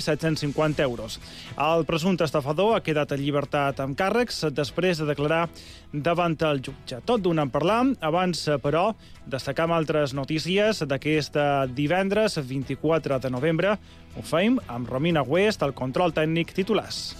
750 euros. El presumpte estafador ha quedat en llibertat amb càrrecs després de declarar davant el jutge. Tot d'un en parlar, abans, però, destacam altres notícies d'aquest divendres 24 de novembre. Ho feim amb Romina West, el control tècnic titulars.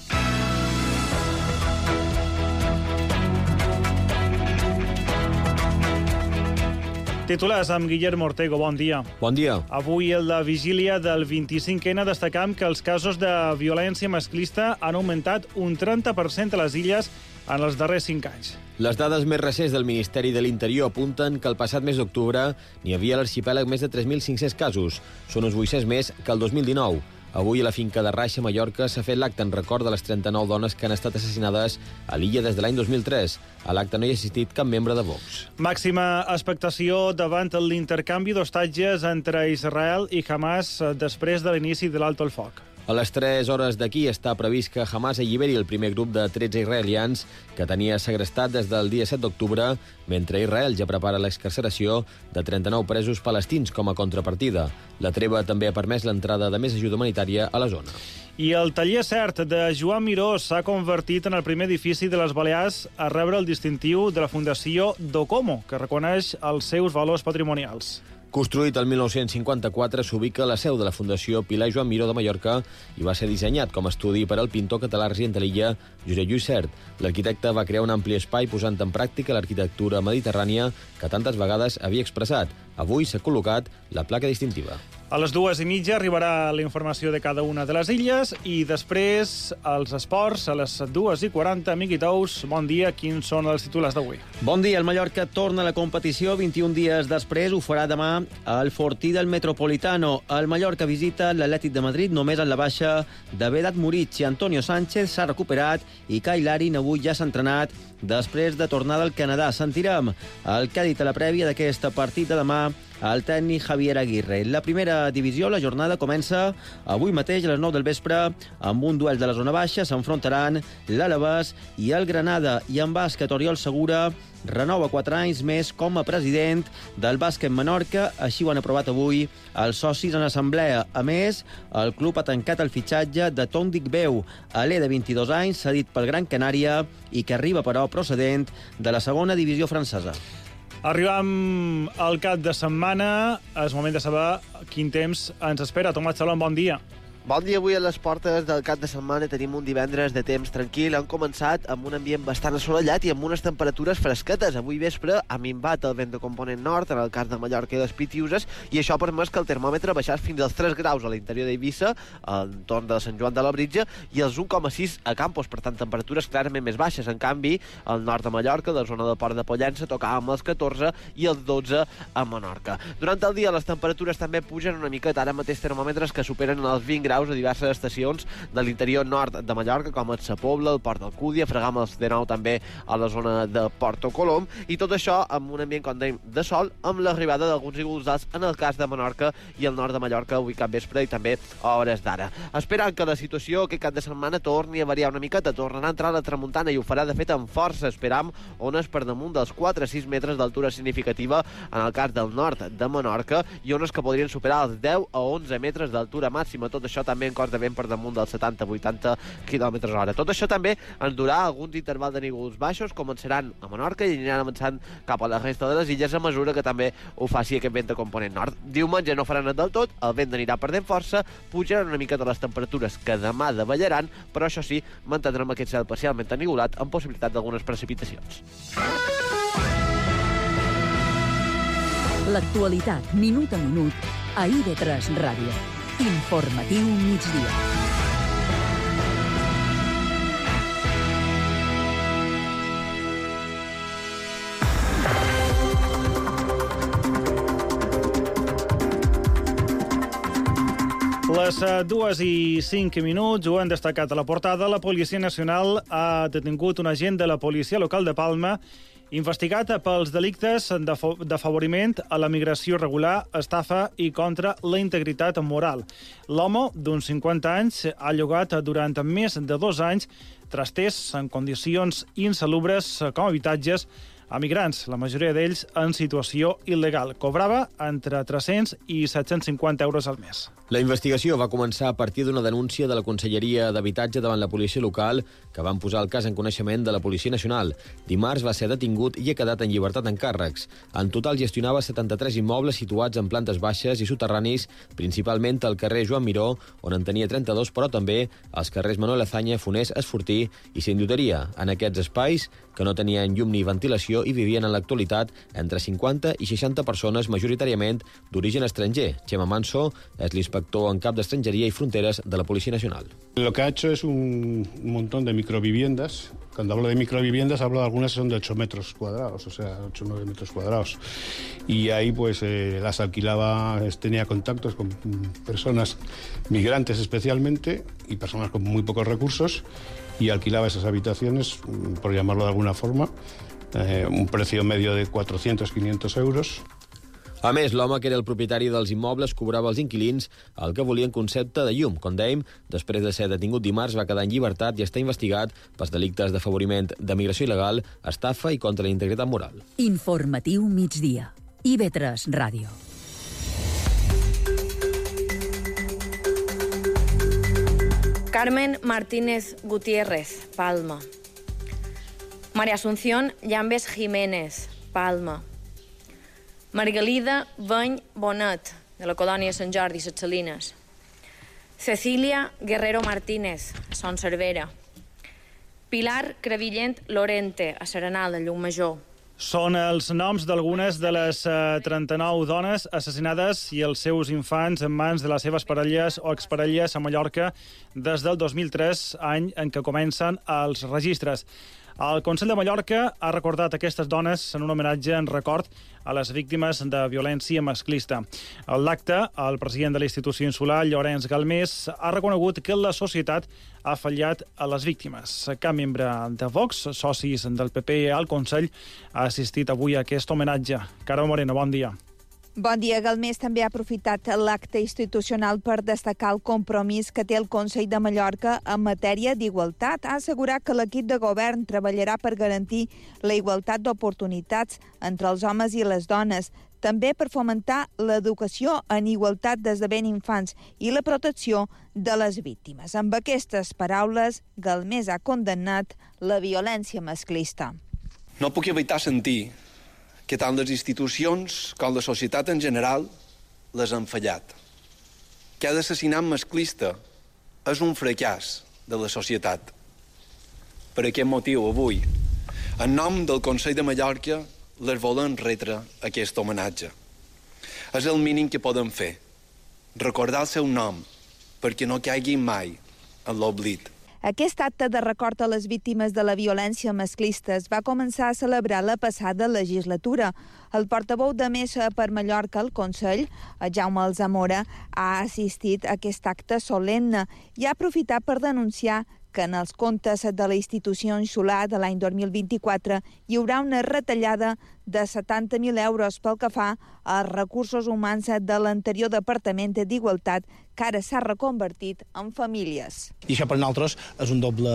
Titulars amb Guillermo Ortego, bon dia. Bon dia. Avui, a la vigília del 25N, destacam que els casos de violència masclista han augmentat un 30% a les illes en els darrers 5 anys. Les dades més recents del Ministeri de l'Interior apunten que el passat mes d'octubre n'hi havia a l'arxipèlag més de 3.500 casos. Són uns 800 més que el 2019. Avui a la finca de Raixa, Mallorca, s'ha fet l'acte en record de les 39 dones que han estat assassinades a l'illa des de l'any 2003. A l'acte no hi ha assistit cap membre de Vox. Màxima expectació davant l'intercanvi d'hostatges entre Israel i Hamas després de l'inici de l'alto el foc. A les 3 hores d'aquí està previst que Hamas alliberi el primer grup de 13 israelians que tenia segrestat des del dia 7 d'octubre, mentre Israel ja prepara l'excarceració de 39 presos palestins com a contrapartida. La treva també ha permès l'entrada de més ajuda humanitària a la zona. I el taller cert de Joan Miró s'ha convertit en el primer edifici de les Balears a rebre el distintiu de la Fundació Docomo, que reconeix els seus valors patrimonials. Construït el 1954, s'ubica a la seu de la Fundació Pilar Joan Miró de Mallorca i va ser dissenyat com a estudi per al pintor català resident de l'illa Josep Lluís Cert. L'arquitecte va crear un ampli espai posant en pràctica l'arquitectura mediterrània que tantes vegades havia expressat. Avui s'ha col·locat la placa distintiva. A les dues i mitja arribarà la informació de cada una de les illes i després els esports a les dues i quaranta. Miqui Tous, bon dia. Quins són els titulars d'avui? Bon dia. El Mallorca torna a la competició 21 dies després. Ho farà demà al Fortí del Metropolitano. El Mallorca visita l'Atlètic de Madrid només en la baixa de Vedat Moritz i Antonio Sánchez s'ha recuperat i Kai Larin avui ja s'ha entrenat després de tornar del Canadà. Sentirem el que ha dit a la prèvia d'aquesta partida demà el tècnic Javier Aguirre. La primera divisió, la jornada comença avui mateix a les 9 del vespre amb un duel de la zona baixa. S'enfrontaran l'Alaves i el Granada. I en bàsquet, Oriol Segura renova 4 anys més com a president del bàsquet Menorca. Així ho han aprovat avui els socis en assemblea. A més, el club ha tancat el fitxatge de Tom Beu, alè de 22 anys, cedit pel Gran Canària i que arriba, però, procedent de la segona divisió francesa. Arribam al cap de setmana. És moment de saber quin temps ens espera. Tomàs Salom, bon dia. Bon dia, avui a les portes del cap de setmana tenim un divendres de temps tranquil. Han començat amb un ambient bastant assolellat i amb unes temperatures fresquetes. Avui vespre ha minvat el vent de component nord, en el cas de Mallorca i les Pitiuses, i això ha permès que el termòmetre baixés fins als 3 graus a l'interior d'Eivissa, al entorn de Sant Joan de la Britja, i els 1,6 a Campos, per tant, temperatures clarament més baixes. En canvi, al nord de Mallorca, la zona del port de Pollença, tocàvem els 14 i els 12 a Menorca. Durant el dia les temperatures també pugen una miqueta, ara mateix termòmetres que superen els 20 graus a diverses estacions de l'interior nord de Mallorca, com el Sa Pobla, el Port d'Alcúdia, els de nou també a la zona de Porto Colom, i tot això amb un ambient, com dèiem, de sol, amb l'arribada d'alguns ígols d'alts en el cas de Menorca i el nord de Mallorca avui cap vespre i també a hores d'ara. Esperant que la situació aquest cap de setmana torni a variar una miqueta, tornarà a entrar la tramuntana i ho farà de fet amb força, esperam ones per damunt dels 4-6 metres d'altura significativa en el cas del nord de Menorca i ones que podrien superar els 10 a 11 metres d'altura màxima. Tot això també en cos de vent per damunt dels 70-80 km hora. Tot això també ens durà alguns intervals de nígols baixos, començaran a Menorca i aniran avançant cap a la resta de les illes a mesura que també ho faci aquest vent de component nord. Diumenge no faran del tot, el vent anirà perdent força, pujaran una mica de les temperatures que demà davallaran, però això sí, mantindrem aquest cel parcialment anigolat amb possibilitat d'algunes precipitacions. L'actualitat, minut a minut, a ID3 Ràdio. Informatiu migdia. Les eh, dues i cinc minuts ho han destacat a la portada. La Policia Nacional ha detingut un agent de la Policia Local de Palma investigat pels delictes d'afavoriment a la migració regular, estafa i contra la integritat moral. L'home, d'uns 50 anys, ha llogat durant més de dos anys trasters en condicions insalubres com a la majoria d'ells en situació il·legal. Cobrava entre 300 i 750 euros al mes. La investigació va començar a partir d'una denúncia de la Conselleria d'Habitatge davant la policia local que van posar el cas en coneixement de la Policia Nacional. Dimarts va ser detingut i ha quedat en llibertat en càrrecs. En total gestionava 73 immobles situats en plantes baixes i soterranis, principalment al carrer Joan Miró, on en tenia 32, però també als carrers Manuel Azaña, Fonés, Esfortí i Sindoteria. En aquests espais, que no tenien llum ni ventilació i vivien en l'actualitat entre 50 i 60 persones, majoritàriament d'origen estranger. Xema Manso és l'inspector en cap d'estrangeria i fronteres de la Policia Nacional. Lo que ha hecho es un montón de microviviendas. Cuando hablo de microviviendas, hablo de algunas que son de 8 metros cuadrados, o sea, 8 o 9 metros cuadrados. Y ahí pues eh, las alquilaba, tenía contactos con personas migrantes especialmente y personas con muy pocos recursos y alquilaba esas habitaciones, mm, por llamarlo de alguna forma, eh, un precio medio de 400-500 euros. A més, l'home que era el propietari dels immobles cobrava als inquilins el que volien concepte de llum. Com dèiem, després de ser detingut dimarts, va quedar en llibertat i està investigat pels delictes d'afavoriment de migració il·legal, estafa i contra la integritat moral. Informatiu migdia. IB3 Ràdio. Carmen Martínez Gutiérrez, Palma. María Asunción Llambes Jiménez, Palma. Margalida Bany Bonet, de la colònia Sant Jordi, Ses Salines. Cecília Guerrero Martínez, a Son Cervera. Pilar Crevillent Lorente, a Serenal, de Llumajor. Són els noms d'algunes de les eh, 39 dones assassinades i els seus infants en mans de les seves parelles o exparelles a Mallorca des del 2003, any en què comencen els registres. El Consell de Mallorca ha recordat aquestes dones en un homenatge en record a les víctimes de violència masclista. A l'acte, el president de la institució insular, Llorenç Galmés, ha reconegut que la societat ha fallat a les víctimes. Cap membre de Vox, socis del PP al Consell, ha assistit avui a aquest homenatge. Carme Moreno, bon dia. Bon dia. Galmés també ha aprofitat l'acte institucional per destacar el compromís que té el Consell de Mallorca en matèria d'igualtat. Ha assegurat que l'equip de govern treballarà per garantir la igualtat d'oportunitats entre els homes i les dones, també per fomentar l'educació en igualtat des de ben infants i la protecció de les víctimes. Amb aquestes paraules, Galmés ha condemnat la violència masclista. No puc evitar sentir que tant les institucions com la societat en general les han fallat. Cada assassinat masclista és un fracàs de la societat. Per aquest motiu, avui, en nom del Consell de Mallorca, les volem retre aquest homenatge. És el mínim que podem fer, recordar el seu nom, perquè no caiguin mai en l'oblit. Aquest acte de record a les víctimes de la violència masclista es va començar a celebrar la passada legislatura. El portaveu de Mesa per Mallorca al Consell, Jaume Alzamora, ha assistit a aquest acte solemne i ha aprofitat per denunciar que en els comptes de la institució insular de l'any 2024 hi haurà una retallada de 70.000 euros pel que fa als recursos humans de l'anterior Departament d'Igualtat, que ara s'ha reconvertit en famílies. I això per nosaltres és un doble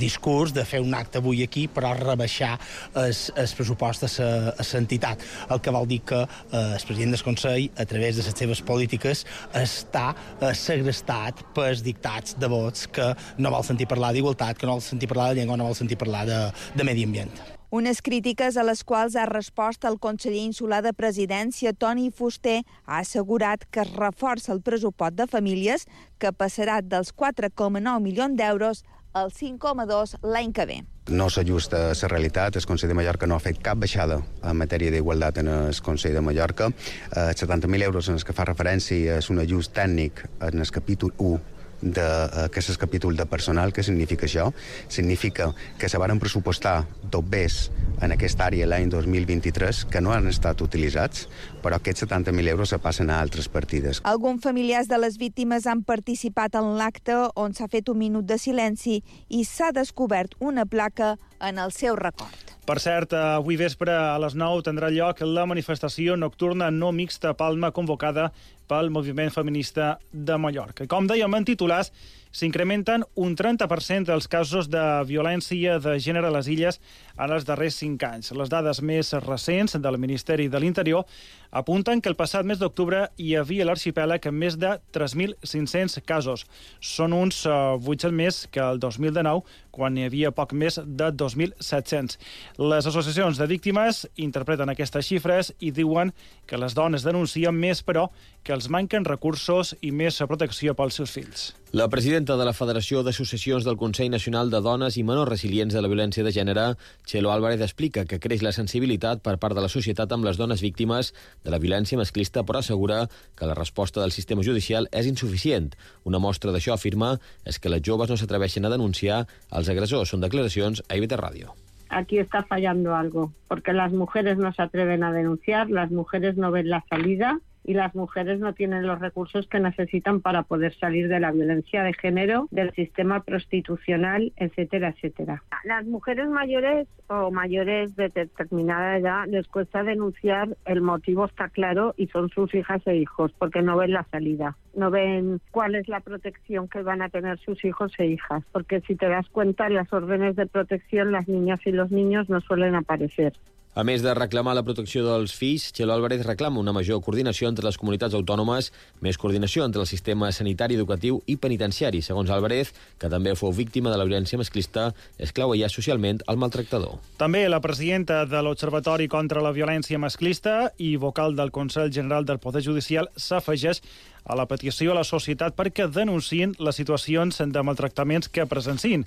discurs de fer un acte avui aquí però rebaixar el pressupost a l'entitat, el que vol dir que eh, el president del Consell, a través de les seves polítiques, està eh, segrestat pels dictats de vots que no vol sentir parlar d'igualtat, que no vol sentir parlar de llengua, no vol sentir parlar de, de medi ambient. Unes crítiques a les quals ha respost el conseller insular de presidència, Toni Fuster, ha assegurat que es reforça el pressupost de famílies, que passarà dels 4,9 milions d'euros als 5,2 l'any que ve. No s'ajusta a la realitat. El Consell de Mallorca no ha fet cap baixada en matèria d'igualtat en el Consell de Mallorca. Eh, 70.000 euros en els que fa referència és un ajust tècnic en el capítol 1 d'aquest capítol de personal. Què significa això? Significa que se varen pressupostar dobbers en aquesta àrea l'any 2023 que no han estat utilitzats, però aquests 70.000 euros se passen a altres partides. Alguns familiars de les víctimes han participat en l'acte on s'ha fet un minut de silenci i s'ha descobert una placa en el seu record. Per cert, avui vespre a les 9 tindrà lloc la manifestació nocturna no mixta a Palma convocada pel moviment feminista de Mallorca. Com dèiem en titulars, s'incrementen un 30% els casos de violència de gènere a les illes en els darrers cinc anys. Les dades més recents del Ministeri de l'Interior apunten que el passat mes d'octubre hi havia a l'arxipèlag més de 3.500 casos. Són uns 800 eh, més que el 2019, quan hi havia poc més de 2.700. Les associacions de víctimes interpreten aquestes xifres i diuen que les dones denuncien més, però, que els manquen recursos i més protecció pels seus fills. La presidenta de la Federació d'Associacions del Consell Nacional de Dones i Menors Resilients de la Violència de Gènere, Txelo Álvarez, explica que creix la sensibilitat per part de la societat amb les dones víctimes de la violència masclista, però assegura que la resposta del sistema judicial és insuficient. Una mostra d'això, afirma, és que les joves no s'atreveixen a denunciar els agressors. Són declaracions a IBT Ràdio aquí está fallando algo, porque las mujeres no se atreven a denunciar, las mujeres no ven la salida y las mujeres no tienen los recursos que necesitan para poder salir de la violencia de género, del sistema prostitucional, etcétera, etcétera. Las mujeres mayores o mayores de determinada edad les cuesta denunciar, el motivo está claro y son sus hijas e hijos, porque no ven la salida, no ven cuál es la protección que van a tener sus hijos e hijas, porque si te das cuenta, en las órdenes de protección las niñas y los niños no suelen aparecer. A més de reclamar la protecció dels fills, Txelo Álvarez reclama una major coordinació entre les comunitats autònomes, més coordinació entre el sistema sanitari, educatiu i penitenciari. Segons Álvarez, que també fou víctima de la violència masclista, és clau ja socialment el maltractador. També la presidenta de l'Observatori contra la Violència Masclista i vocal del Consell General del Poder Judicial s'afegeix a la petició a la societat perquè denunciïn les situacions de maltractaments que presencin.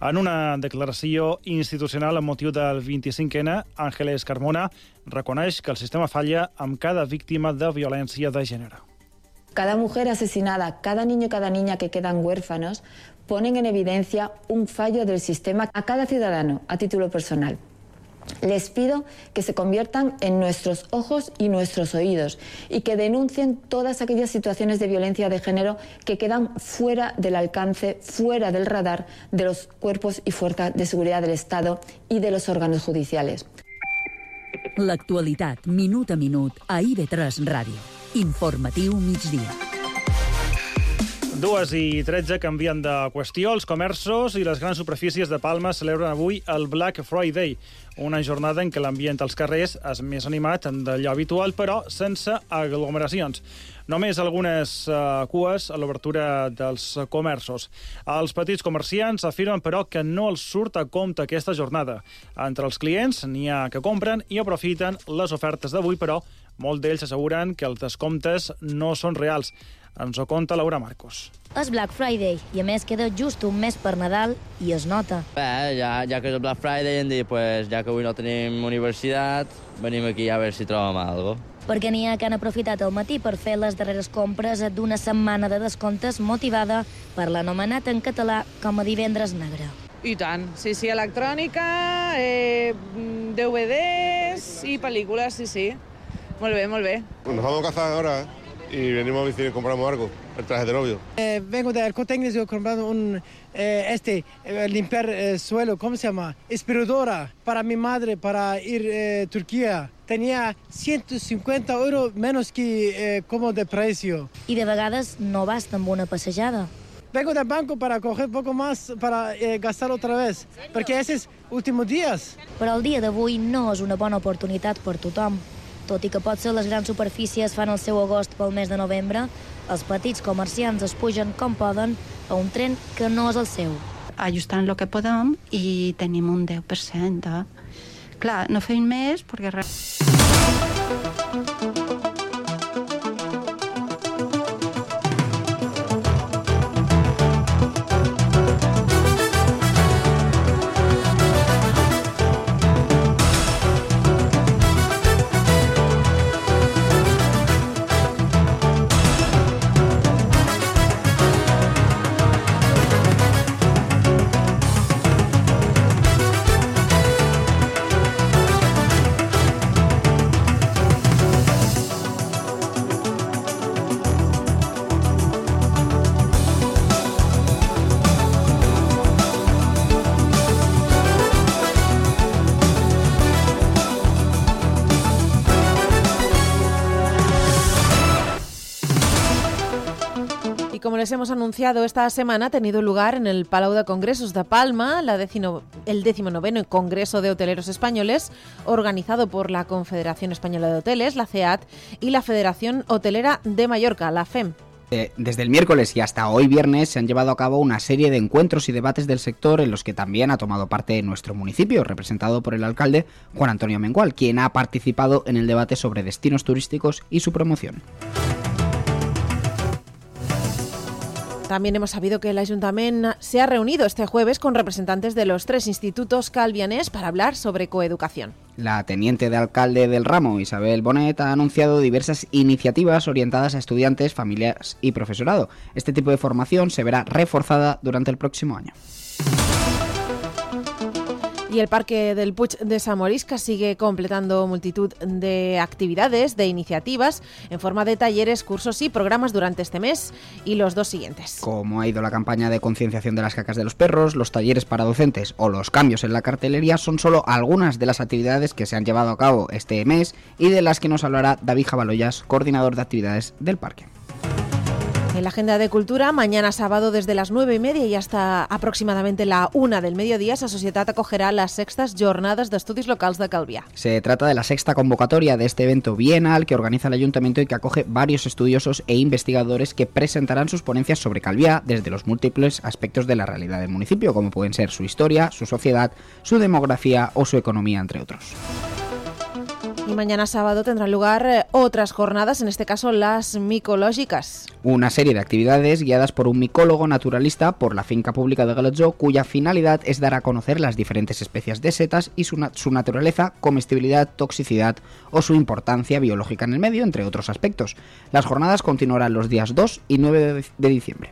En una declaració institucional amb motiu del 25N, Ángeles Carmona reconeix que el sistema falla amb cada víctima de violència de gènere. Cada mujer asesinada, cada niño y cada niña que quedan huérfanos ponen en evidencia un fallo del sistema a cada ciudadano a título personal. Les pido que se conviertan en nuestros ojos y nuestros oídos y que denuncien todas aquellas situaciones de violencia de género que quedan fuera del alcance, fuera del radar de los cuerpos y fuerzas de seguridad del Estado y de los órganos judiciales. L'actualitat, minut a minut, a IB3 Ràdio. Informatiu. Dues i 13 canvien de qüestió. Els comerços i les grans superfícies de Palma celebren avui el Black Friday, una jornada en què l'ambient als carrers és més animat d'allò habitual, però sense aglomeracions. Només algunes uh, cues a l'obertura dels comerços. Els petits comerciants afirmen, però, que no els surt a compte aquesta jornada. Entre els clients n'hi ha que compren i aprofiten les ofertes d'avui, però molts d'ells asseguren que els descomptes no són reals. Ens ho conta Laura Marcos. És Black Friday i a més queda just un mes per Nadal i es nota. Bé, ja, ja que és el Black Friday hem dit, pues, ja que avui no tenim universitat, venim aquí a veure si trobem alguna cosa. Perquè n'hi ha que han aprofitat el matí per fer les darreres compres d'una setmana de descomptes motivada per l'anomenat en català com a divendres negre. I tant, sí, sí, electrònica, eh, DVDs i pel·lícules, sí, sí. Molt bé, molt bé. Nos vamos a cazar ahora, ¿eh? Y venimos a decir compramos algo, el traje de novio. Eh, vengo del corte inglés, yo comprando un, eh, este, eh, limpiar el suelo, ¿cómo se llama? Espiradora para mi madre para ir a eh, Turquía. Tenía 150 euros menos que eh, como de precio. I de vegades no basta una passejada. Vengo del banco para coger poco más para eh, gastar otra vez, porque esos últimos días. Però el dia d'avui no és una bona oportunitat per tothom. Tot i que potser les grans superfícies fan el seu agost pel mes de novembre, els petits comerciants es pugen com poden a un tren que no és el seu. Ajustant el que podem i tenim un 10%. Eh? Clar, no fem més perquè... hemos anunciado, esta semana ha tenido lugar en el Palau de Congresos de Palma la decino, el 19 Congreso de Hoteleros Españoles, organizado por la Confederación Española de Hoteles, la CEAT, y la Federación Hotelera de Mallorca, la FEM. Eh, Desde el miércoles y hasta hoy viernes se han llevado a cabo una serie de encuentros y debates del sector en los que también ha tomado parte nuestro municipio, representado por el alcalde Juan Antonio Mengual, quien ha participado en el debate sobre destinos turísticos y su promoción. También hemos sabido que el Ayuntamiento se ha reunido este jueves con representantes de los tres institutos calvianés para hablar sobre coeducación. La teniente de alcalde del ramo, Isabel Bonet, ha anunciado diversas iniciativas orientadas a estudiantes, familias y profesorado. Este tipo de formación se verá reforzada durante el próximo año. Y el Parque del Puig de Samorisca sigue completando multitud de actividades, de iniciativas, en forma de talleres, cursos y programas durante este mes y los dos siguientes. Como ha ido la campaña de concienciación de las cacas de los perros, los talleres para docentes o los cambios en la cartelería son solo algunas de las actividades que se han llevado a cabo este mes y de las que nos hablará David Jabaloyas, coordinador de actividades del parque. En la agenda de cultura, mañana sábado desde las 9 y media y hasta aproximadamente la una del mediodía, esa sociedad acogerá las sextas jornadas de estudios locales de Calviá. Se trata de la sexta convocatoria de este evento bienal que organiza el ayuntamiento y que acoge varios estudiosos e investigadores que presentarán sus ponencias sobre Calviá desde los múltiples aspectos de la realidad del municipio, como pueden ser su historia, su sociedad, su demografía o su economía, entre otros. Y mañana sábado tendrán lugar eh, otras jornadas, en este caso las micológicas. Una serie de actividades guiadas por un micólogo naturalista por la finca pública de Galatzó, cuya finalidad es dar a conocer las diferentes especies de setas y su, su naturaleza, comestibilidad, toxicidad o su importancia biológica en el medio, entre otros aspectos. Las jornadas continuarán los días 2 y 9 de- de diciembre.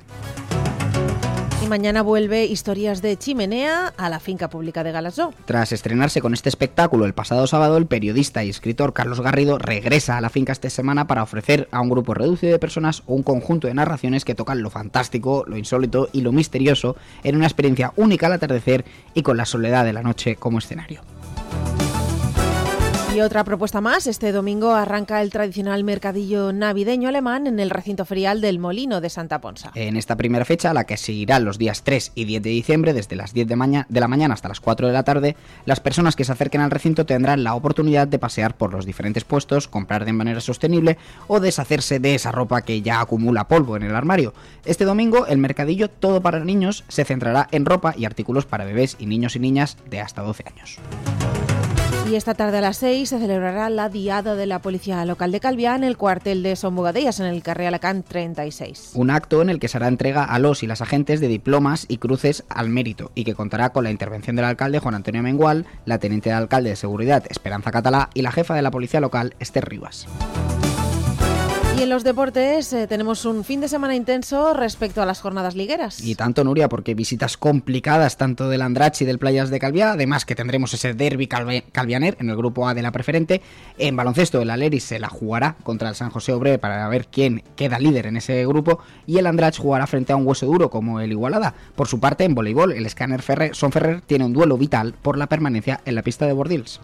Mañana vuelve Historias de Chimenea a la finca pública de Galasó. Tras estrenarse con este espectáculo el pasado sábado, el periodista y escritor Carlos Garrido regresa a la finca esta semana para ofrecer a un grupo reducido de personas un conjunto de narraciones que tocan lo fantástico, lo insólito y lo misterioso en una experiencia única al atardecer y con la soledad de la noche como escenario. Y otra propuesta más, este domingo arranca el tradicional mercadillo navideño alemán en el recinto ferial del Molino de Santa Ponsa. En esta primera fecha, la que seguirá los días 3 y 10 de diciembre, desde las 10 de, de la mañana hasta las 4 de la tarde, las personas que se acerquen al recinto tendrán la oportunidad de pasear por los diferentes puestos, comprar de manera sostenible o deshacerse de esa ropa que ya acumula polvo en el armario. Este domingo, el mercadillo Todo para Niños se centrará en ropa y artículos para bebés y niños y niñas de hasta 12 años. Y esta tarde a las 6 se celebrará la Diada de la Policía Local de Calviá en el cuartel de Son en el carrer Alacant 36. Un acto en el que se hará entrega a los y las agentes de diplomas y cruces al mérito y que contará con la intervención del alcalde Juan Antonio Mengual, la teniente de alcalde de Seguridad Esperanza Catalá y la jefa de la policía local Esther Rivas. En los deportes eh, tenemos un fin de semana intenso respecto a las jornadas ligueras. Y tanto, Nuria, porque visitas complicadas tanto del Andrach y del Playas de Calviá, además que tendremos ese derby calve- calvianer en el grupo A de la preferente. En baloncesto, el Aleris se la jugará contra el San José Obre para ver quién queda líder en ese grupo y el Andrach jugará frente a un hueso duro como el Igualada. Por su parte, en voleibol, el Scanner Ferrer, Son Ferrer tiene un duelo vital por la permanencia en la pista de Bordils.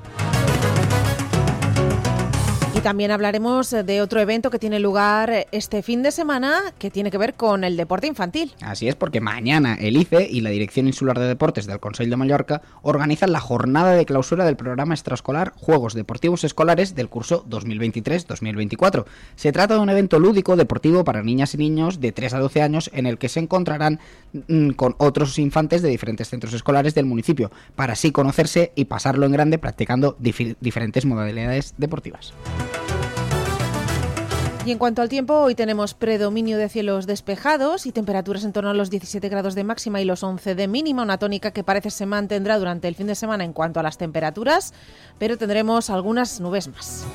Y también hablaremos eh, de otro evento que tiene lugar eh, este fin de semana que tiene que ver con el deporte infantil. Así es, porque mañana el ICE y la Dirección Insular de Deportes del Consell de Mallorca organizan la jornada de clausura del programa extraescolar Juegos Deportivos Escolares del curso 2023-2024. Se trata de un evento lúdico deportivo para niñas y niños de 3 a 12 años en el que se encontrarán mm, con otros infantes de diferentes centros escolares del municipio, para así conocerse y pasarlo en grande practicando diferentes modalidades deportivas. Y en cuanto al tiempo, hoy tenemos predominio de cielos despejados y temperaturas en torno a los 17 grados de máxima y los 11 de mínima, una tónica que parece se mantendrá durante el fin de semana en cuanto a las temperaturas, pero tendremos algunas nubes más.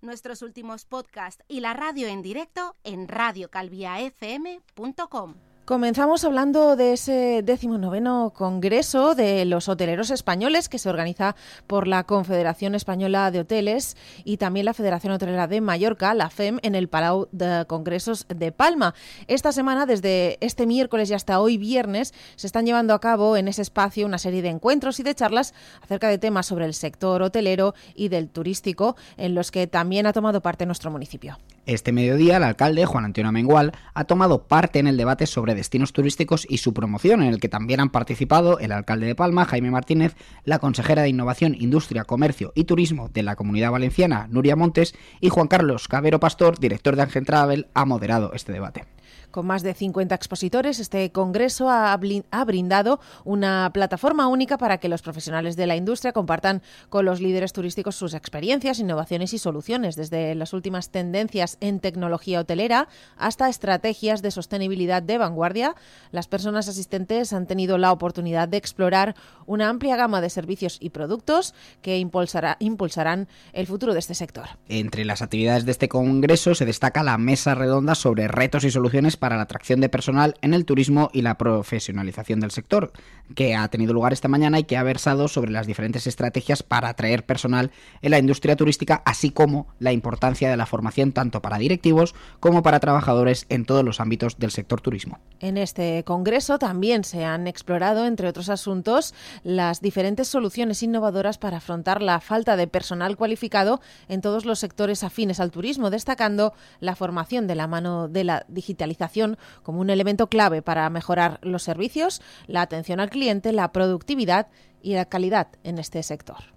Nuestros últimos podcasts y la radio en directo en radiocalviafm.com. Comenzamos hablando de ese decimonoveno Congreso de los Hoteleros Españoles que se organiza por la Confederación Española de Hoteles y también la Federación Hotelera de Mallorca, la FEM, en el Palau de Congresos de Palma. Esta semana, desde este miércoles y hasta hoy viernes, se están llevando a cabo en ese espacio una serie de encuentros y de charlas acerca de temas sobre el sector hotelero y del turístico, en los que también ha tomado parte nuestro municipio. Este mediodía, el alcalde, Juan Antonio Mengual, ha tomado parte en el debate sobre destinos turísticos y su promoción, en el que también han participado el alcalde de Palma, Jaime Martínez, la consejera de Innovación, Industria, Comercio y Turismo de la Comunidad Valenciana, Nuria Montes, y Juan Carlos Cabero Pastor, director de Angel Travel, ha moderado este debate. Con más de 50 expositores, este congreso ha, brindado una plataforma única para que los profesionales de la industria compartan con los líderes turísticos sus experiencias, innovaciones y soluciones, desde las últimas tendencias en tecnología hotelera hasta estrategias de sostenibilidad de vanguardia. Las personas asistentes han tenido la oportunidad de explorar una amplia gama de servicios y productos que impulsarán el futuro de este sector. Entre las actividades de este congreso se destaca la mesa redonda sobre retos y soluciones para la atracción de personal en el turismo y la profesionalización del sector, que ha tenido lugar esta mañana y que ha versado sobre las diferentes estrategias para atraer personal en la industria turística, así como la importancia de la formación tanto para directivos como para trabajadores en todos los ámbitos del sector turismo. En este congreso también se han explorado, entre otros asuntos, las diferentes soluciones innovadoras para afrontar la falta de personal cualificado en todos los sectores afines al turismo, destacando la formación de la mano de la digitalización como un elemento clave para mejorar los servicios, la atención al cliente, la productividad y la calidad en este sector.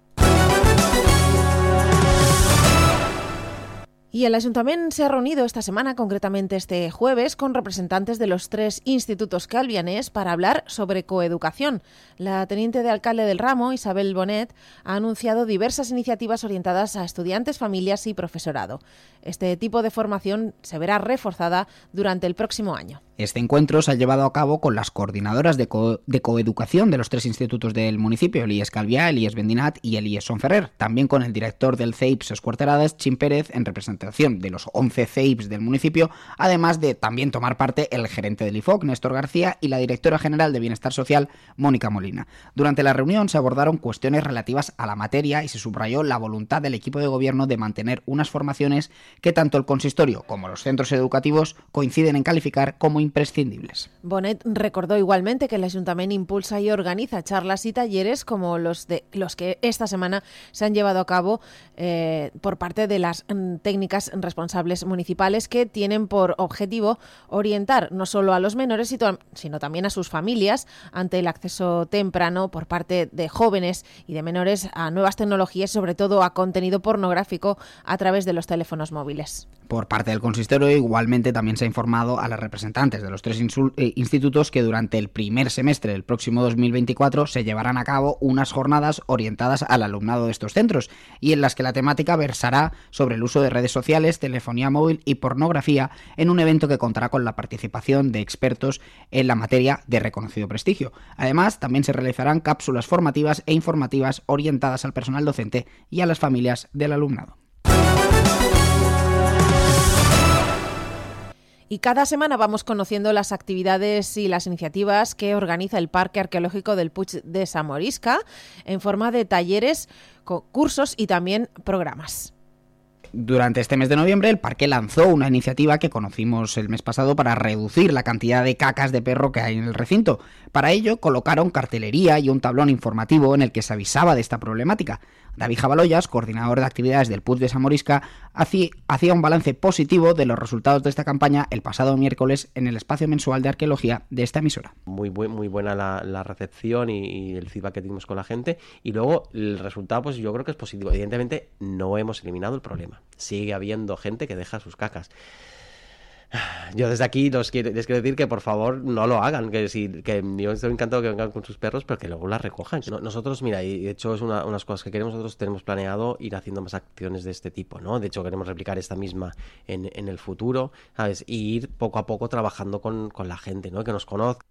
Y el Ayuntamiento se ha reunido esta semana, concretamente este jueves, con representantes de los tres institutos calvianés para hablar sobre coeducación. La teniente de alcalde del ramo, Isabel Bonet, ha anunciado diversas iniciativas orientadas a estudiantes, familias y profesorado. Este tipo de formación se verá reforzada durante el próximo año. Este encuentro se ha llevado a cabo con las coordinadoras de, coeducación de los tres institutos del municipio, el IES Calviá, el IES Bendinat y el IES Sonferrer, también con el director del CEIPS Escuarteradas, Chim Pérez, en representación de los 11 CEIPS del municipio, además de también tomar parte el gerente del IFOC, Néstor García, y la directora general de Bienestar Social, Mónica Molina. Durante la reunión se abordaron cuestiones relativas a la materia y se subrayó la voluntad del equipo de gobierno de mantener unas formaciones que tanto el consistorio como los centros educativos coinciden en calificar como imprescindibles. Bonet recordó igualmente que el Ayuntamiento impulsa y organiza charlas y talleres como los de los que esta semana se han llevado a cabo eh, por parte de las mm, técnicas responsables municipales que tienen por objetivo orientar no solo a los menores sino también a sus familias ante el acceso temprano por parte de jóvenes y de menores a nuevas tecnologías, sobre todo a contenido pornográfico a través de los teléfonos móviles. Por parte del consistorio, igualmente también se ha informado a las representantes de los tres eh, institutos que durante el primer semestre del próximo 2024 se llevarán a cabo unas jornadas orientadas al alumnado de estos centros y en las que la temática versará sobre el uso de redes sociales, telefonía móvil y pornografía en un evento que contará con la participación de expertos en la materia de reconocido prestigio. Además, también se realizarán cápsulas formativas e informativas orientadas al personal docente y a las familias del alumnado. Y cada semana vamos conociendo las actividades y las iniciativas que organiza el Parque Arqueológico del Puig de Samorisca en forma de talleres, cursos y también programas. Durante este mes de noviembre, el parque lanzó una iniciativa que conocimos el mes pasado para reducir la cantidad de cacas de perro que hay en el recinto. Para ello, colocaron cartelería y un tablón informativo en el que se avisaba de esta problemática. David Jabaloyas, coordinador de actividades del PUT de Samorisca, hacía un balance positivo de los resultados de esta campaña el pasado miércoles en el espacio mensual de arqueología de esta emisora. Muy, muy buena la, recepción y, el feedback que tuvimos con la gente. Y luego el resultado, pues yo creo que es positivo. Evidentemente, no hemos eliminado el problema. Sigue habiendo gente que deja sus cacas. Yo desde aquí les quiero, decir que por favor no lo hagan, que, si, que yo estoy encantado que vengan con sus perros, pero que luego las recojan. nosotros, mira, y de hecho es una, unas cosas que queremos, nosotros tenemos planeado ir haciendo más acciones de este tipo, ¿no? De hecho queremos replicar esta misma en, en el futuro, ¿sabes? Y ir poco a poco trabajando con, con la gente, ¿no? Que nos conozca.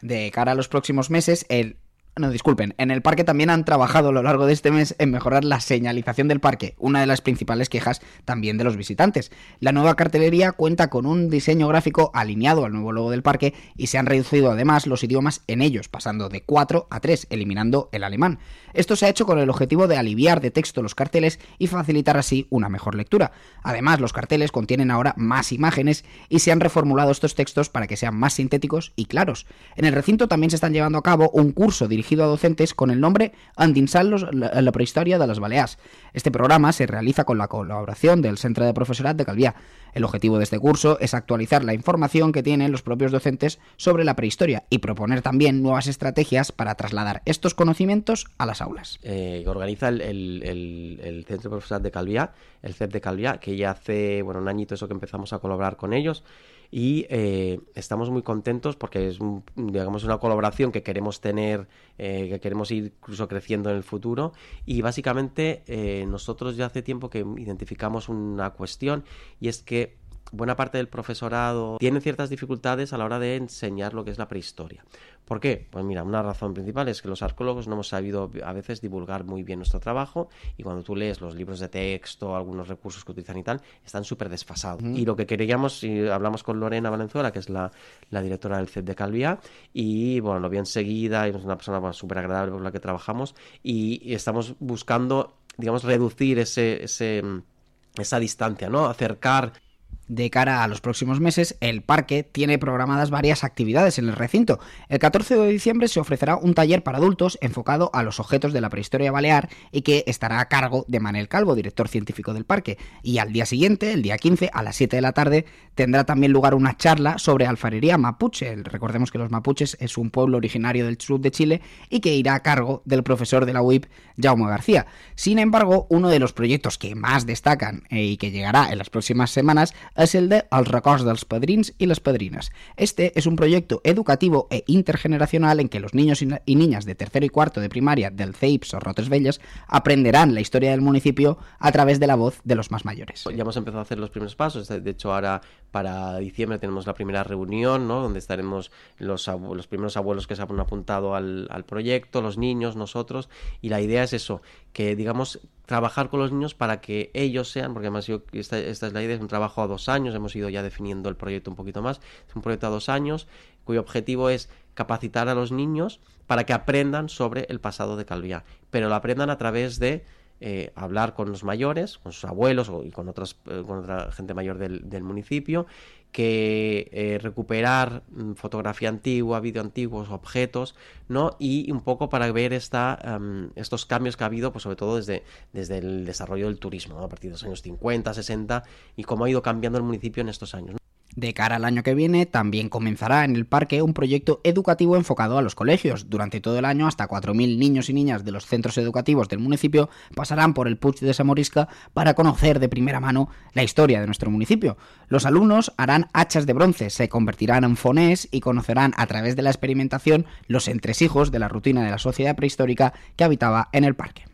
De cara a los próximos meses, el no, disculpen, en el parque también han trabajado a lo largo de este mes en mejorar la señalización del parque, una de las principales quejas también de los visitantes. La nueva cartelería cuenta con un diseño gráfico alineado al nuevo logo del parque y se han reducido además los idiomas en ellos, pasando de 4 a 3, eliminando el alemán. Esto se ha hecho con el objetivo de aliviar de texto los carteles y facilitar así una mejor lectura. Además, los carteles contienen ahora más imágenes y se han reformulado estos textos para que sean más sintéticos y claros. En el recinto también se están llevando a cabo un curso dirigido a docentes con el nombre Andinsal la, la prehistoria de las Baleares. Este programa se realiza con la colaboración del Centro de Profesorat de Calviá. El objetivo de este curso es actualizar la información que tienen los propios docentes sobre la prehistoria y proponer también nuevas estrategias para trasladar estos conocimientos a las aulas. Eh, organiza el, Centro de Profesorat de Calviá, el CEP de Calviá, que ya hace bueno, un añito eso que empezamos a colaborar con ellos y eh, estamos muy contentos porque es digamos una colaboración que queremos tener eh, que queremos ir incluso creciendo en el futuro. Y básicamente eh, nosotros ya hace tiempo que identificamos una cuestión y es que buena parte del profesorado tiene ciertas dificultades a la hora de enseñar lo que es la prehistoria. ¿Por qué? Pues mira, una razón principal es que los arqueólogos no hemos sabido a veces divulgar muy bien nuestro trabajo y cuando tú lees los libros de texto, algunos recursos que utilizan y tal, están súper desfasados. Y lo que queríamos, y hablamos con Lorena Valenzuela, que es la, directora del CEP de Calviá, y bueno, lo vi enseguida, y es una persona súper agradable con la que trabajamos, y, estamos buscando, digamos, reducir ese, ese esa distancia, ¿no? Acercar de cara a los próximos meses, el parque tiene programadas varias actividades en el recinto. El 14 de diciembre se ofrecerá un taller para adultos enfocado a los objetos de la prehistoria balear y que estará a cargo de Manel Calvo, director científico del parque. Y al día siguiente, el día 15, a las 7 de la tarde, tendrá también lugar una charla sobre alfarería mapuche. Recordemos que los mapuches es un pueblo originario del sur de Chile y que irá a cargo del profesor de la UIP, Jaume García. Sin embargo, uno de los proyectos que más destacan eh, y que llegará en las próximas semanas es el de Els records dels padrins y las padrinas. Este es un proyecto educativo e intergeneracional en que los niños y niñas de tercero y cuarto de primaria del CEIPS o Rotes Bellas aprenderán la historia del municipio a través de la voz de los más mayores. Ya hemos empezado a hacer los primeros pasos, de hecho ahora para diciembre tenemos la primera reunión, ¿no? donde estaremos los, primeros abuelos que se han apuntado al proyecto, los niños, nosotros, y la idea es eso, que digamos trabajar con los niños para que ellos sean, porque además yo, esta, esta, es la idea, es un trabajo a dos años, hemos ido ya definiendo el proyecto un poquito más, es un proyecto a dos años cuyo objetivo es capacitar a los niños para que aprendan sobre el pasado de Calviá, pero lo aprendan a través de eh, hablar con los mayores, con sus abuelos y con, otras, eh, con otra gente mayor del, del municipio que eh, recuperar mm, fotografía antigua, vídeo antiguos, objetos, ¿no? Y un poco para ver esta, um, estos cambios que ha habido, pues sobre todo desde, desde el desarrollo del turismo, ¿no? a partir de los años 50, 60, y cómo ha ido cambiando el municipio en estos años. De cara al año que viene, también comenzará en el parque un proyecto educativo enfocado a los colegios. Durante todo el año, hasta 4.000 niños y niñas de los centros educativos del municipio pasarán por el Puig de Samorisca para conocer de primera mano la historia de nuestro municipio. Los alumnos harán hachas de bronce, se convertirán en fonés y conocerán a través de la experimentación los entresijos de la rutina de la sociedad prehistórica que habitaba en el parque.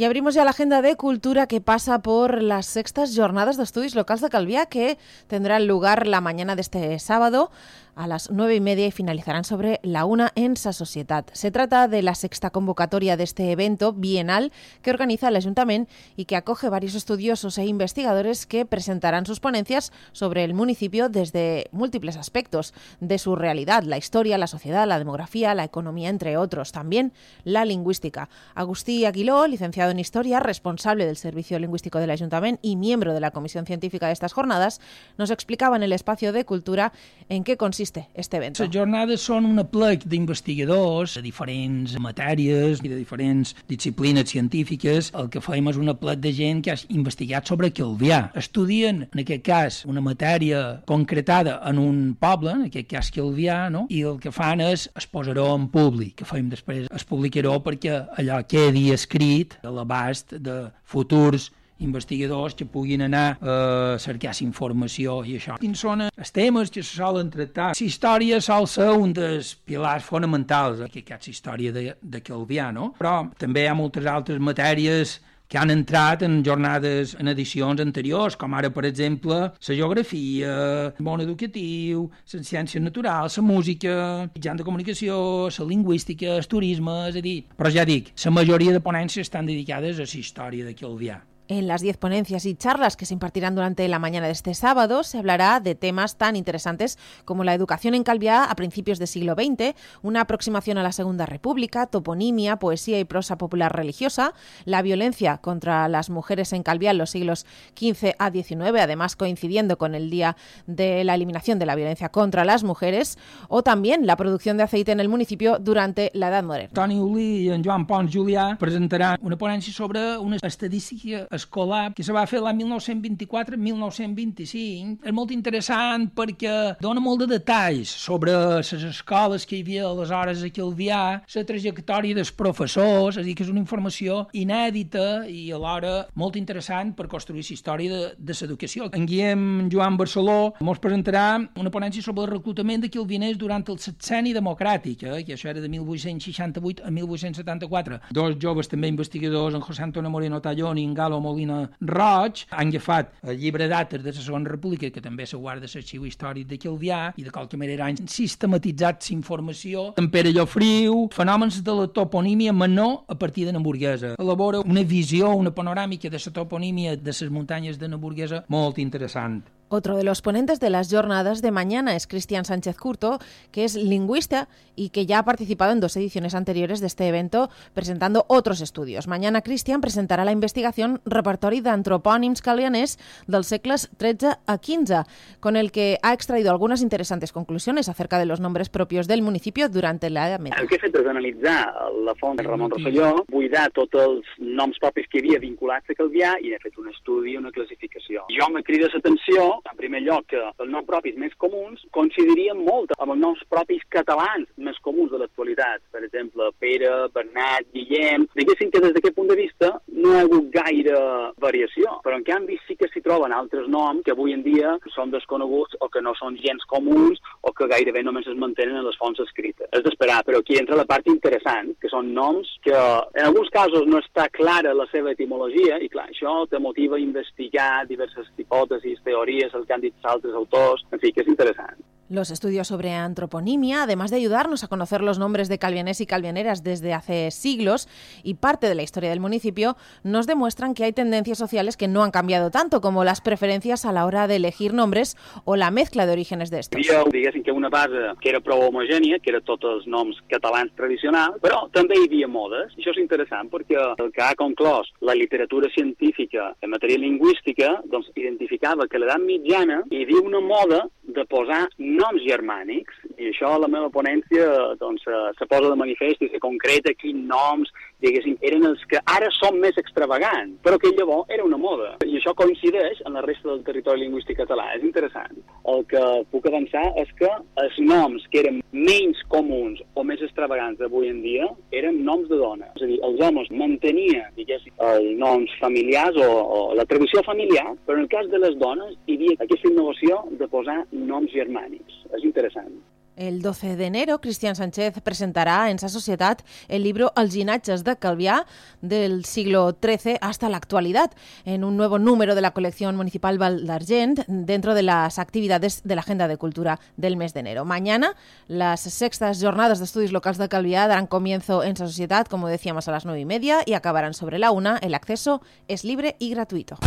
Y abrimos ya la agenda de cultura que pasa por las sextas jornadas de estudios locales de Calviá que tendrán lugar la mañana de este sábado a las nueve y media y finalizarán sobre la una en Sa Societat. Se trata de la sexta convocatoria de este evento bienal que organiza el Ayuntamiento y que acoge varios estudiosos e investigadores que presentarán sus ponencias sobre el municipio desde múltiples aspectos de su realidad, la historia, la sociedad, la demografía, la economía, entre otros. También la lingüística. Agustí Aguiló, licenciado en Historia, responsable del Servicio Lingüístico del Ayuntamiento y miembro de la Comisión Científica de estas jornadas, nos explicaba en el espacio de cultura en qué consiste consiste este evento? Les jornades són una plec d'investigadors de diferents matèries i de diferents disciplines científiques. El que fem és una plec de gent que ha investigat sobre Calvià. Estudien, en aquest cas, una matèria concretada en un poble, en aquest cas Calvià, no? i el que fan és exposar-ho en públic, que fem després es publicarà perquè allò quedi escrit a l'abast de futurs investigadors que puguin anar a cercar informació i això. Quins són els temes que se solen tractar? La història sol ser un dels pilars fonamentals, que la història de, de Calvià, no? Però també hi ha moltes altres matèries que han entrat en jornades, en edicions anteriors, com ara, per exemple, la geografia, el món educatiu, les ciències naturals, la música, mitjans de comunicació, la lingüística, el turisme, és a dir... Però ja dic, la majoria de ponències estan dedicades a la història de Calvià. En las 10 ponencias y charlas que se impartirán durante la mañana de este sábado se hablará de temas tan interesantes como la educación en Calviá a principios del siglo XX, una aproximación a la Segunda República, toponimia, poesía y prosa popular religiosa, la violencia contra las mujeres en Calviá en los siglos XV a XIX, además coincidiendo con el día de la eliminación de la violencia contra las mujeres, o también la producción de aceite en el municipio durante la Edad Moderna. Toni Uli en Joan Pons Julià presentaran una ponència sobre una estadística escolar que se va fer l'any 1924-1925. És molt interessant perquè dona molt de detalls sobre les escoles que hi havia aleshores a Calvià, la trajectòria dels professors, és a dir, que és una informació inèdita i alhora molt interessant per construir la història de, l'educació. En Guillem Joan Barceló ens presentarà una ponència sobre el reclutament de calviners durant el setcenni democràtic, eh, que això era de 1868 a 1874. Dos joves també investigadors, en José Antonio Moreno Tallón i en Galo Molina Roig, han agafat el llibre dates de la Segona República, que també se guarda l'arxiu històric de Calvià, i de qualque manera han sistematitzat la informació en Pere Llofriu, fenòmens de la toponímia menor a partir de Namburguesa. Elabora una visió, una panoràmica de la toponímia de les muntanyes de Namburguesa molt interessant. Otro de los ponentes de las jornadas de mañana es Cristian Sánchez Curto, que es lingüista y que ya ha participado en dos ediciones anteriores de este evento presentando otros estudios. Mañana Cristian presentará la investigación Repertori d'antropònims calvianers dels segles XIII a XV, con el que ha extraído algunas interesantes conclusiones acerca de los nombres propios del municipio durante la Edad Media. El que he fet és analitzar la font de Ramon Rosselló, buidar tots els noms propis que hi havia vinculats a Calvià i he fet un estudi, una classificació. Jo me crida l'atenció en primer lloc, que els noms propis més comuns coincidirien molt amb els noms propis catalans més comuns de l'actualitat. Per exemple, Pere, Bernat, Guillem... Diguéssim que des d'aquest punt de vista no hi ha hagut gaire variació, però en canvi sí que s'hi troben altres noms que avui en dia són desconeguts o que no són gens comuns o que gairebé només es mantenen en les fonts escrites. És d'esperar, però aquí entra la part interessant, que són noms que en alguns casos no està clara la seva etimologia i clar, això te motiva a investigar diverses hipòtesis, teories, el que han dit altres autors, en fi, que és interessant. Los estudios sobre antroponimia, además de ayudarnos a conocer los nombres de calvianés y calvianeras desde hace siglos y parte de la historia del municipio, nos demuestran que hay tendencias sociales que no han cambiado tanto, como las preferencias a la hora de elegir nombres o la mezcla de orígenes de estos. Hi havia, diguéssim, que una base que era prou homogènia, que era tots els noms catalans tradicionals, però també hi havia modes, això és interessant perquè el que ha conclòs la literatura científica en matèria lingüística doncs, identificava que l'edat mitjana hi havia una moda de posar noms germànics, i això a la meva ponència doncs, eh, se posa de manifest i se concreta quins noms, diguéssim, eren els que ara són més extravagants, però que llavors era una moda. I això coincideix en la resta del territori lingüístic català. És interessant. El que puc avançar és que els noms que eren menys comuns o més extravagants d'avui en dia eren noms de dones. És a dir, els homes mantenien, diguéssim, els noms familiars o, o la tradició familiar, però en el cas de les dones hi havia aquesta innovació de posar noms germànics. És interessant. El 12 de enero, Cristian Sánchez presentará en esa sociedad el libro Els llinatges de Calvià del siglo XIII hasta la actualidad, en un nuevo número de la colección municipal Val d'Argent, dentro de las actividades de la Agenda de Cultura del mes de enero. Mañana, las sextas jornadas de estudios locales de Calvià darán comienzo en esa sociedad, como decíamos, a las nueve y media y acabarán sobre la una. El acceso es libre y gratuito.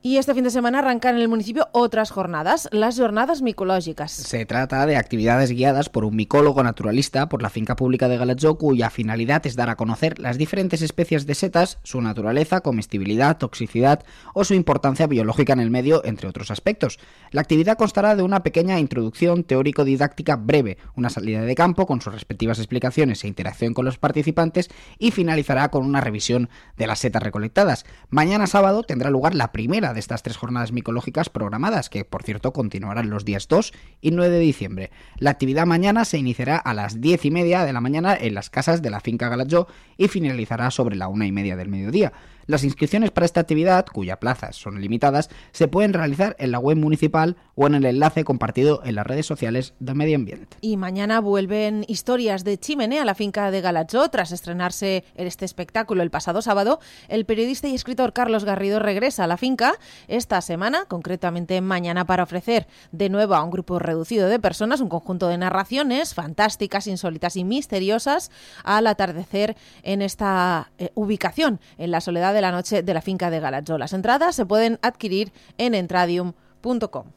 Y este fin de semana arrancan en el municipio otras jornadas, las jornadas micológicas. Se trata de actividades guiadas por un micólogo naturalista por la finca pública de Galatzó, cuya finalidad es dar a conocer las diferentes especies de setas, su naturaleza, comestibilidad, toxicidad o su importancia biológica en el medio, entre otros aspectos. La actividad constará de una pequeña introducción teórico-didáctica breve, una salida de campo con sus respectivas explicaciones e interacción con los participantes y finalizará con una revisión de las setas recolectadas. Mañana sábado tendrá lugar la primera de estas tres jornadas micológicas programadas, que por cierto continuarán los días 2 y 9 de diciembre. La actividad mañana se iniciará a las 10 y media de la mañana en las casas de la finca Galatzó y finalizará sobre la una y media del mediodía. Las inscripciones para esta actividad, cuya plazas son limitadas, se pueden realizar en la web municipal o en el enlace compartido en las redes sociales de Medio Ambiente. Y mañana vuelven historias de Chimenea a la finca de Galatzó. Tras estrenarse este espectáculo el pasado sábado, el periodista y escritor Carlos Garrido regresa a la finca esta semana, concretamente mañana, para ofrecer de nuevo a un grupo reducido de personas un conjunto de narraciones fantásticas, insólitas y misteriosas al atardecer en esta eh, ubicación, en la soledad de la noche de la finca de Galatzó. Las entradas se pueden adquirir en entradium.com.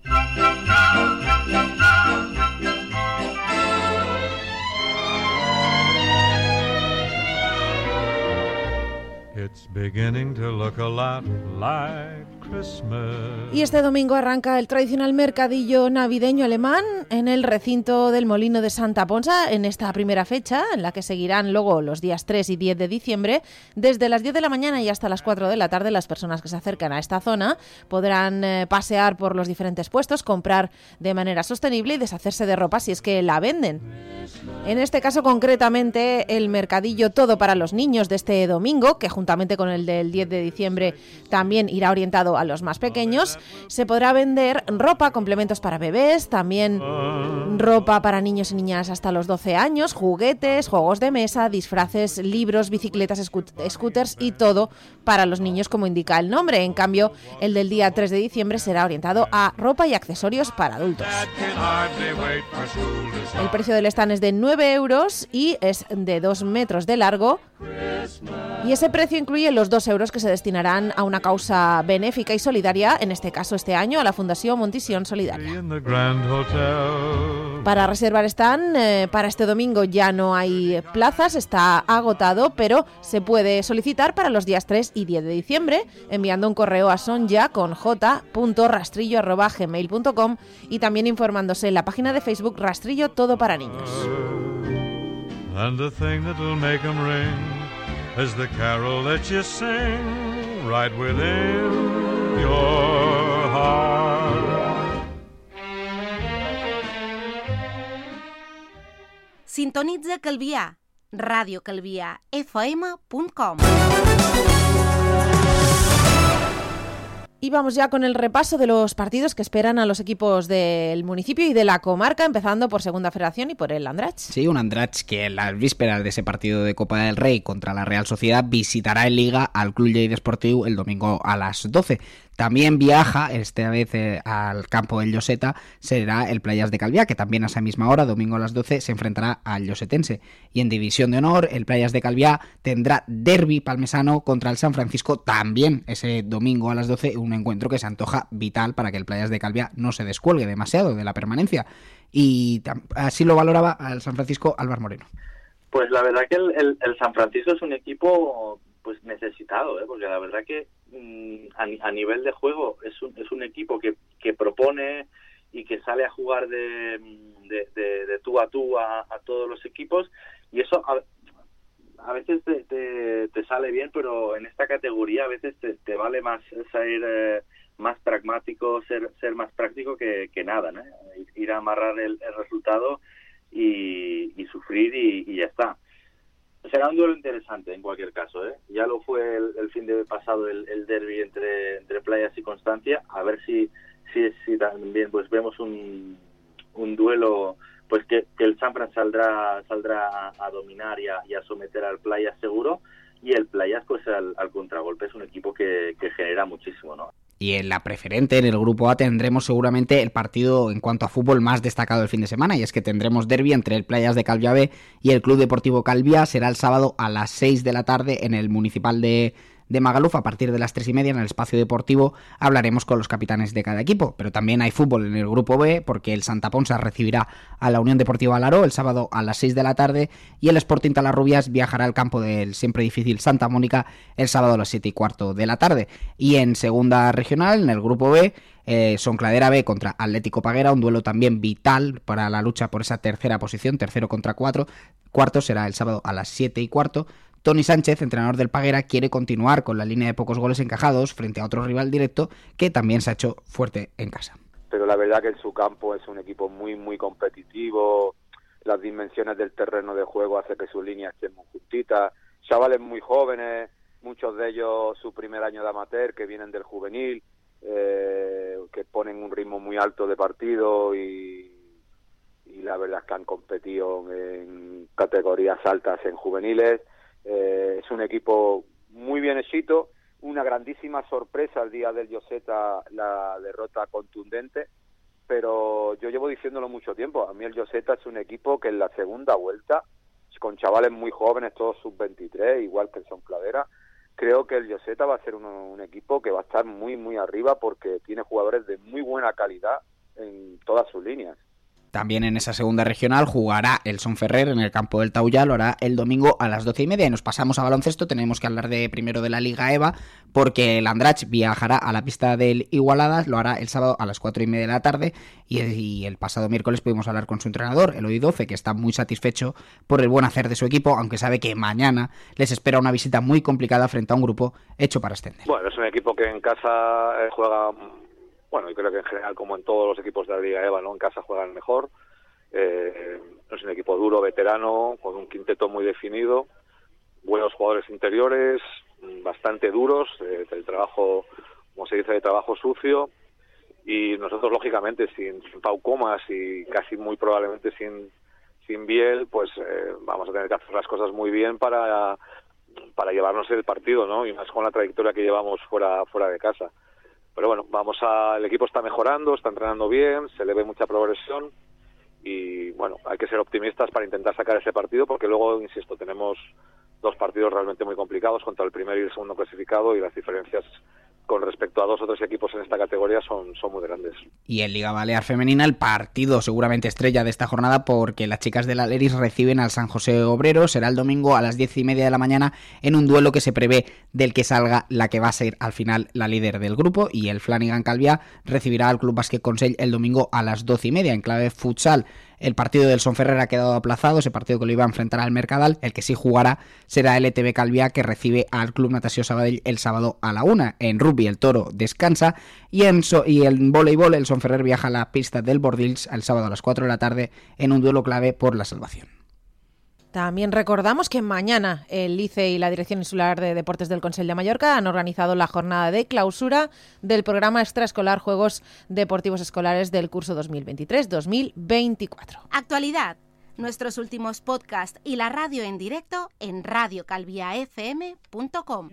Y este domingo arranca el tradicional mercadillo navideño alemán en el recinto del Molino de Santa Ponsa en esta primera fecha, en la que seguirán luego los días 3 y 10 de diciembre. Desde las 10 de la mañana y hasta las 4 de la tarde, las personas que se acercan a esta zona podrán eh, pasear por los diferentes puestos, comprar de manera sostenible y deshacerse de ropa si es que la venden. En este caso concretamente el mercadillo Todo para los Niños de este domingo, que juntamente con el del 10 de diciembre también irá orientado a los más pequeños, se podrá vender ropa, complementos para bebés, también ropa para niños y niñas hasta los 12 años, juguetes, juegos de mesa, disfraces, libros, bicicletas, scoot- scooters y todo para los niños como indica el nombre. En cambio, el del día 3 de diciembre será orientado a ropa y accesorios para adultos. El precio del stand es de 9 euros y es de 2 metros de largo. Y ese precio incluye los 2 euros que se destinarán a una causa benéfica y solidaria, en este caso este año, a la Fundación Montisión Solidaria. Para reservar stand, eh, para este domingo ya no hay plazas, está agotado, pero se puede solicitar para los días 3 y 10 de diciembre enviando un correo a sonja con j.rastrillo.gmail.com y también informándose en la página de Facebook Rastrillo Todo para Niños. And the thing that'll make 'em ring is the carol that you sing right within your heart. Sintonitza Calvià, Ràdio Calvià, fm.com. Y vamos ya con el repaso de los partidos que esperan a los equipos del municipio y de la comarca, empezando por Segunda Federación y por el Andrach. Sí, un Andrach que en las vísperas de ese partido de Copa del Rey contra la Real Sociedad visitará en Liga al Club Lleida Esportiu el domingo a las 12. También viaja, esta vez al campo del Lloseta, será el Playas de Calviá, que también a esa misma hora, domingo a las 12, se enfrentará al Llosetense. Y en División de Honor, el Playas de Calviá tendrá derby palmesano contra el San Francisco, también ese domingo a las 12, un encuentro que se antoja vital para que el Playas de Calviá no se descuelgue demasiado de la permanencia. Y así lo valoraba al San Francisco Álvaro Moreno. Pues la verdad que el- el San Francisco es un equipo pues necesitado, ¿eh? porque la verdad que mm, a, ni- a nivel de juego es un, es un equipo que, que propone y que sale a jugar de, de, de- de tú a tú a, todos los equipos y eso a, veces te, te, sale bien, pero en esta categoría a veces te, vale más ser eh, más pragmático, ser, ser más práctico que, que nada, ir a amarrar el, el resultado y, y sufrir y ya está. Será un duelo interesante en cualquier caso, ¿eh? Ya lo fue el, fin de pasado el, derby entre, entre Playas y Constancia. A ver si, si, si también pues vemos un, un duelo pues que, que el Sanfran saldrá saldrá a, a dominar y a, y a someter al Playas seguro y el Playas pues al, al contragolpe es un equipo que, que genera muchísimo, ¿no? Y en la preferente, en el grupo A, tendremos seguramente el partido en cuanto a fútbol más destacado del fin de semana. Y es que tendremos derby entre el Playas de Calviave y el Club Deportivo Calvia. Será el sábado a las 6 de la tarde en el Municipal de, de Magaluf. A partir de las 3 y media en el espacio deportivo hablaremos con los capitanes de cada equipo. Pero también hay fútbol en el grupo B porque el Santa Ponsa recibirá a la Unión Deportiva Alaró el sábado a las 6 de la tarde y el Sporting Talarrubias viajará al campo del siempre difícil Santa Mónica el sábado a las 7 y cuarto de la tarde. Y en segunda regional, en el grupo B, eh, Soncladera B contra Atlético Paguera, un duelo también vital para la lucha por esa tercera posición, tercero contra cuatro. Cuarto será el sábado a las 7 y cuarto. Tony Sánchez, entrenador del Paguera, quiere continuar con la línea de pocos goles encajados frente a otro rival directo que también se ha hecho fuerte en casa. pero la verdad que en su campo es un equipo muy, muy competitivo. Las dimensiones del terreno de juego hace que sus líneas estén muy justitas. Chavales muy jóvenes muchos de ellos su primer año de amateur, que vienen del juvenil, eh, que ponen un ritmo muy alto de partido y la verdad es que han competido en categorías altas en juveniles. Eh, es un equipo muy bien hechito, una grandísima sorpresa el día del Yoseta la derrota contundente, pero yo llevo diciéndolo mucho tiempo, a mí el Yoseta es un equipo que en la segunda vuelta, con chavales muy jóvenes, todos sub-23, igual que el Son Cladera, creo que el Yoseta va a ser un equipo que va a estar muy, muy arriba porque tiene jugadores de muy buena calidad en todas sus líneas. También en esa segunda regional jugará el Son Ferrer en el campo del Tauyal, lo hará el domingo a las doce y media. Y nos pasamos a baloncesto, tenemos que hablar de primero de la Liga EVA, porque el Andrach viajará a la pista del Igualadas, lo hará el sábado a las cuatro y media de la tarde. Y, el pasado miércoles pudimos hablar con su entrenador, Eloy Doce, que está muy satisfecho por el buen hacer de su equipo, aunque sabe que mañana les espera una visita muy complicada frente a un grupo hecho para ascender. Bueno, es un equipo que en casa eh, juega bueno, y creo que en general, como en todos los equipos de la Liga EVA, ¿no? En casa juegan mejor. Eh, es un equipo duro, veterano, con un quinteto muy definido, buenos jugadores interiores, bastante duros, eh, del trabajo, como se dice, de trabajo sucio. Y nosotros, lógicamente, sin, sin Pau Comas y casi muy probablemente sin, sin Biel, pues eh, vamos a tener que hacer las cosas muy bien para, para llevarnos el partido, ¿no? Y más con la trayectoria que llevamos fuera, fuera de casa pero bueno, vamos a, el equipo está mejorando, está entrenando bien, se le ve mucha progresión y bueno, hay que ser optimistas para intentar sacar ese partido porque luego, insisto, tenemos dos partidos realmente muy complicados contra el primer y el segundo clasificado y las diferencias con respecto a dos o tres equipos en esta categoría son, son muy grandes. Y en Liga Balear Femenina, el partido seguramente estrella de esta jornada porque las chicas de la Leris reciben al San José Obrero. Será el domingo a las diez y media de la mañana en un duelo que se prevé del que salga la que va a ser al final la líder del grupo. Y el Flanagan Calviá recibirá al Club Basket Consell el domingo a las doce y media en clave futsal. El partido del Son Ferrer ha quedado aplazado, ese partido que lo iba a enfrentar al Mercadal. El que sí jugará será el ETB Calviá, que recibe al Club Natasio Sabadell el sábado a la una. En rugby el Toro descansa y en, so y en voleibol el Son Ferrer viaja a la pista del Bordils el sábado a las 4 de la tarde en un duelo clave por la salvación. También recordamos que mañana el ICE y la Dirección Insular de Deportes del Consell de Mallorca han organizado la jornada de clausura del programa extraescolar Juegos Deportivos Escolares del curso 2023-2024. Actualidad. Nuestros últimos podcasts y la radio en directo en radiocalviafm.com.